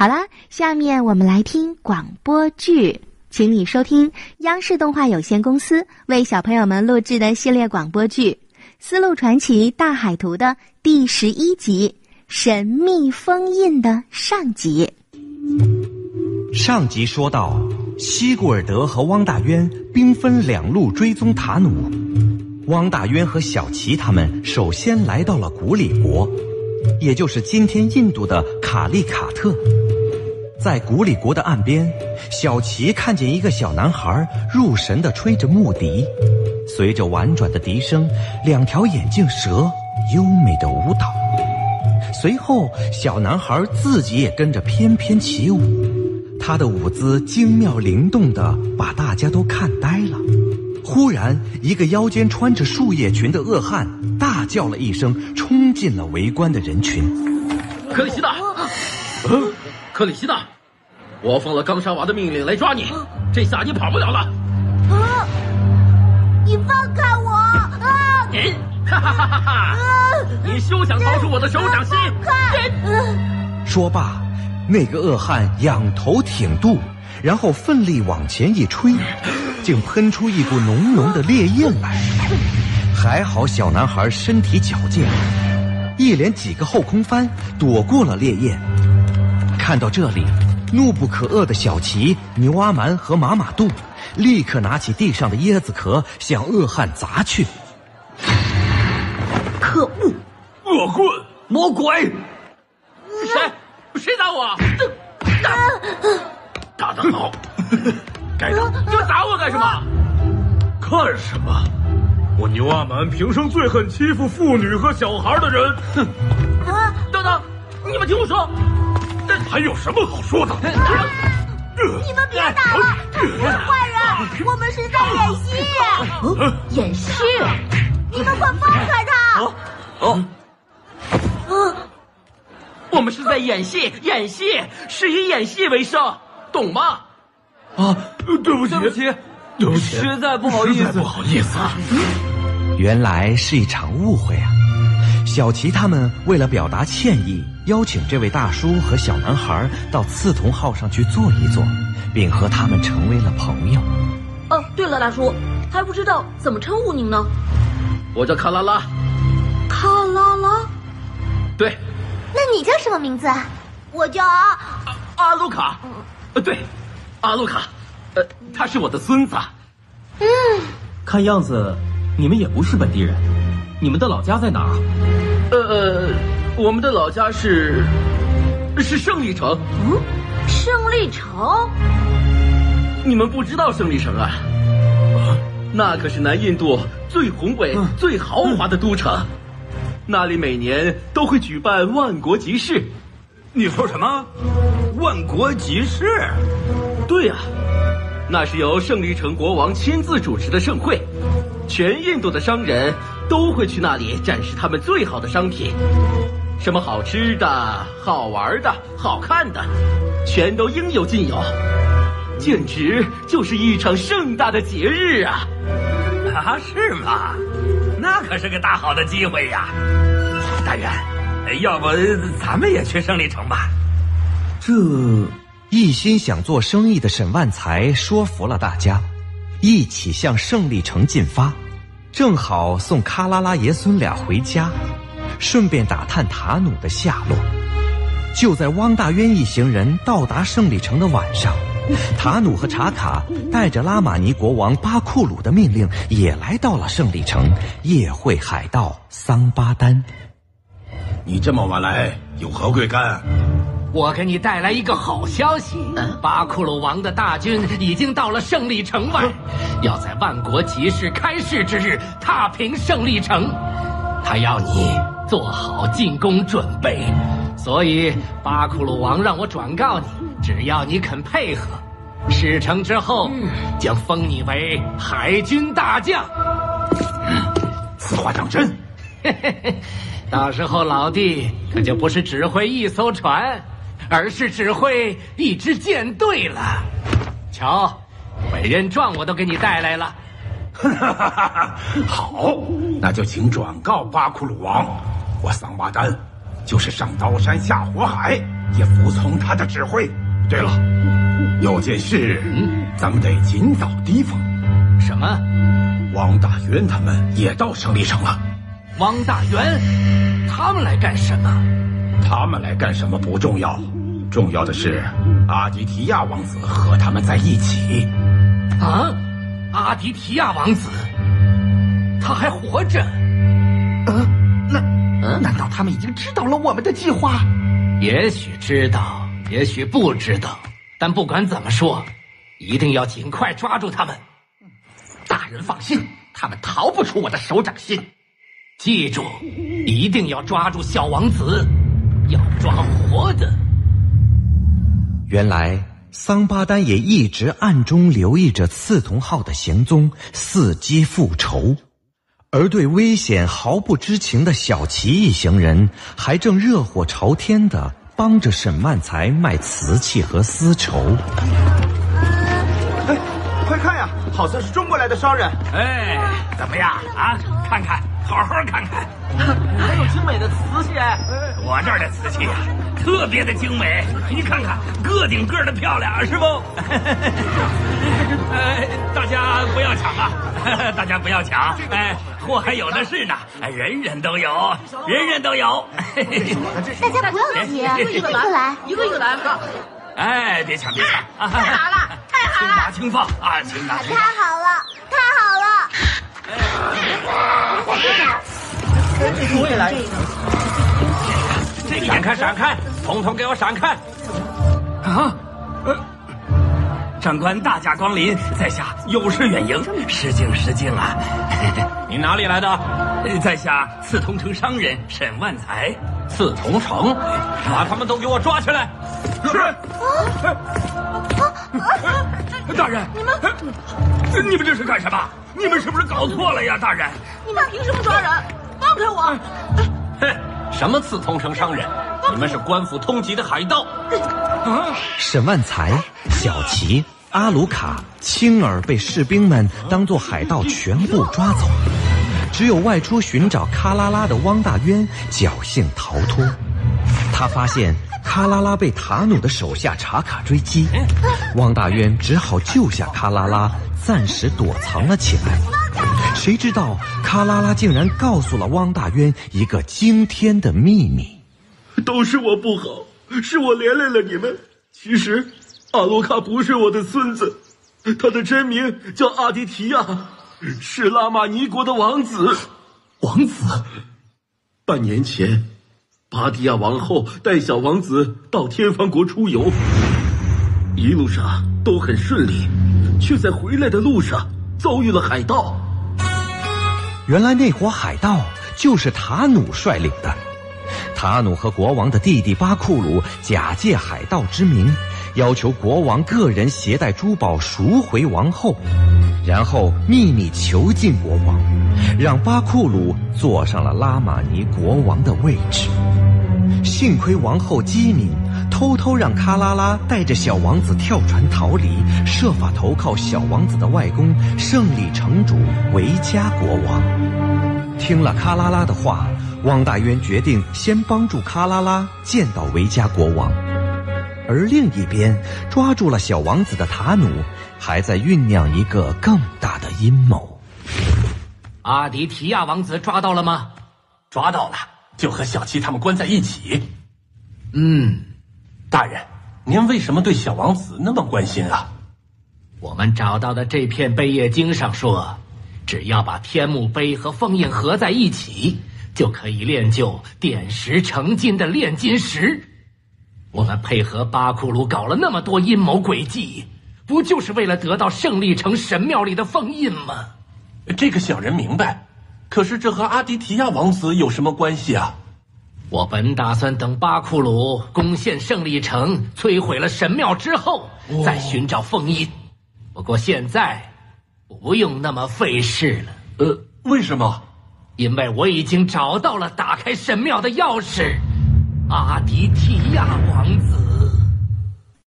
好啦，下面我们来听广播剧，请你收听央视动画有限公司为小朋友们录制的系列广播剧《丝路传奇大海图》的第十一集《神秘封印》的上集。上集说到，西古尔德和汪大渊兵分两路追踪塔努。汪大渊和小琪他们首先来到了古里国，也就是今天印度的卡利卡特。在古里国的岸边，小齐看见一个小男孩入神地吹着木笛，随着婉转的笛声，两条眼镜蛇优美的舞蹈。随后，小男孩自己也跟着翩翩起舞，他的舞姿精妙灵动的把大家都看呆了。忽然，一个腰间穿着树叶裙的恶汉大叫了一声，冲进了围观的人群。克里希纳，嗯，克里希娜，我奉了冈沙娃的命令来抓你，这下你跑不了了。啊！你放开我！啊！你，哈哈哈哈哈！你休想逃出我的手掌心！快说罢，那个恶汉仰头挺肚，然后奋力往前一吹。竟喷出一股浓浓的烈焰来，还好小男孩身体矫健，一连几个后空翻躲过了烈焰。看到这里，怒不可遏的小齐、牛阿蛮和马马杜立刻拿起地上的椰子壳向恶汉砸去。可恶！恶棍！魔鬼！谁？谁打我？打得好！该打！你们打我干什么？看什么？我牛阿蛮平生最恨欺负妇女和小孩的人。哼！啊！等等，你们听我说，还有什么好说的？你们别打了，他不是坏人，我们是在演戏。演戏？你们快放开他！哦。啊！我们是在演戏，演戏是以演戏为生，懂吗？啊，对不起，对不起，对不起，实在不好意思，不好意思。啊原来是一场误会啊！小齐他们为了表达歉意，邀请这位大叔和小男孩到刺桐号上去坐一坐，并和他们成为了朋友。哦，对了，大叔，还不知道怎么称呼您呢？我叫卡拉拉。卡拉拉？对。那你叫什么名字？我叫阿阿卢卡。呃，对。阿鲁卡，呃，他是我的孙子。嗯，看样子你们也不是本地人，你们的老家在哪儿？呃，我们的老家是是胜利城。嗯，胜利城？你们不知道胜利城啊？那可是南印度最宏伟、最豪华的都城，那里每年都会举办万国集市。你说什么？万国集市？对呀，那是由胜利城国王亲自主持的盛会，全印度的商人都会去那里展示他们最好的商品，什么好吃的、好玩的、好看的，全都应有尽有，简直就是一场盛大的节日啊！啊，是吗？那可是个大好的机会呀！大元，要不咱们也去胜利城吧？这。一心想做生意的沈万才说服了大家，一起向胜利城进发，正好送喀拉拉爷孙俩回家，顺便打探塔努的下落。就在汪大渊一行人到达胜利城的晚上，塔努和查卡带着拉玛尼国王巴库鲁的命令，也来到了胜利城，夜会海盗桑巴丹。你这么晚来，有何贵干？我给你带来一个好消息，巴库鲁王的大军已经到了胜利城外，要在万国集市开市之日踏平胜利城。他要你做好进攻准备，所以巴库鲁王让我转告你，只要你肯配合，事成之后将封你为海军大将。此话当真？嘿嘿嘿，到时候老弟可就不是指挥一艘船。而是指挥一支舰队了。瞧，委任状我都给你带来了。好，那就请转告巴库鲁王，我桑巴丹就是上刀山下火海，也服从他的指挥。对了，有件事，咱们得尽早提防。什么？汪大渊他们也到胜利城了。汪大渊，他们来干什么？他们来干什么不重要，重要的是阿迪提亚王子和他们在一起。啊，阿迪提亚王子，他还活着？呃，那，难道他们已经知道了我们的计划？也许知道，也许不知道。但不管怎么说，一定要尽快抓住他们。大人放心，他们逃不出我的手掌心。记住，一定要抓住小王子，要抓活的。原来桑巴丹也一直暗中留意着刺桐号的行踪，伺机复仇。而对危险毫不知情的小齐一行人，还正热火朝天的帮着沈万才卖瓷器和丝绸。哎，快看呀，好像是中国来的商人。哎，怎么样啊？看看，好好看看，还有精美的瓷器。我这儿的瓷器呀，特别的精美，你看看，个顶个的漂亮，是不？哎，大家不要抢啊！大家不要抢，哎，货还有的是呢，人人都有，人人都有。大家不要急，一个一个来，一个一个来。哎，别抢，别抢！太好了，太好了！轻拿轻放啊，轻拿轻放！太好了，太好了！我也来。这个眼看闪开，统统给我闪开！啊，呃，长官大驾光临，在下有失远迎，失敬失敬啊！你哪里来的？在下刺桐城商人沈万才。刺桐城，把他们都给我抓起来！是。大人，你们，你们这是干什么？你们是不是搞错了呀，大人？你们凭什么抓人？放开我！哼，什么刺桐城商人？你们是官府通缉的海盗！沈万才、小齐、阿鲁卡、青儿被士兵们当作海盗全部抓走，只有外出寻找喀拉拉的汪大渊侥幸逃脱。他发现卡拉拉被塔努的手下查卡追击，汪大渊只好救下卡拉拉，暂时躲藏了起来。谁知道卡拉拉竟然告诉了汪大渊一个惊天的秘密。都是我不好，是我连累了你们。其实，阿罗卡不是我的孙子，他的真名叫阿迪提亚，是拉玛尼国的王子。王子，半年前，巴迪亚王后带小王子到天方国出游，一路上都很顺利，却在回来的路上遭遇了海盗。原来那伙海盗就是塔努率领的。塔努和国王的弟弟巴库鲁假借海盗之名，要求国王个人携带珠宝赎回王后，然后秘密囚禁国王，让巴库鲁坐上了拉玛尼国王的位置。幸亏王后机敏，偷偷让卡拉拉带着小王子跳船逃离，设法投靠小王子的外公胜利城主维加国王。听了卡拉拉的话。汪大渊决定先帮助卡拉拉见到维加国王，而另一边抓住了小王子的塔努，还在酝酿一个更大的阴谋。阿迪提亚王子抓到了吗？抓到了，就和小七他们关在一起。嗯，大人，您为什么对小王子那么关心啊？我们找到的这片贝叶经上说，只要把天目碑和封印合在一起。就可以练就点石成金的炼金石。我们配合巴库鲁搞了那么多阴谋诡计，不就是为了得到胜利城神庙里的封印吗？这个小人明白，可是这和阿迪提亚王子有什么关系啊？我本打算等巴库鲁攻陷胜利城，摧毁了神庙之后，再寻找封印。不过现在不用那么费事了。呃，为什么？因为我已经找到了打开神庙的钥匙，阿迪提亚王子。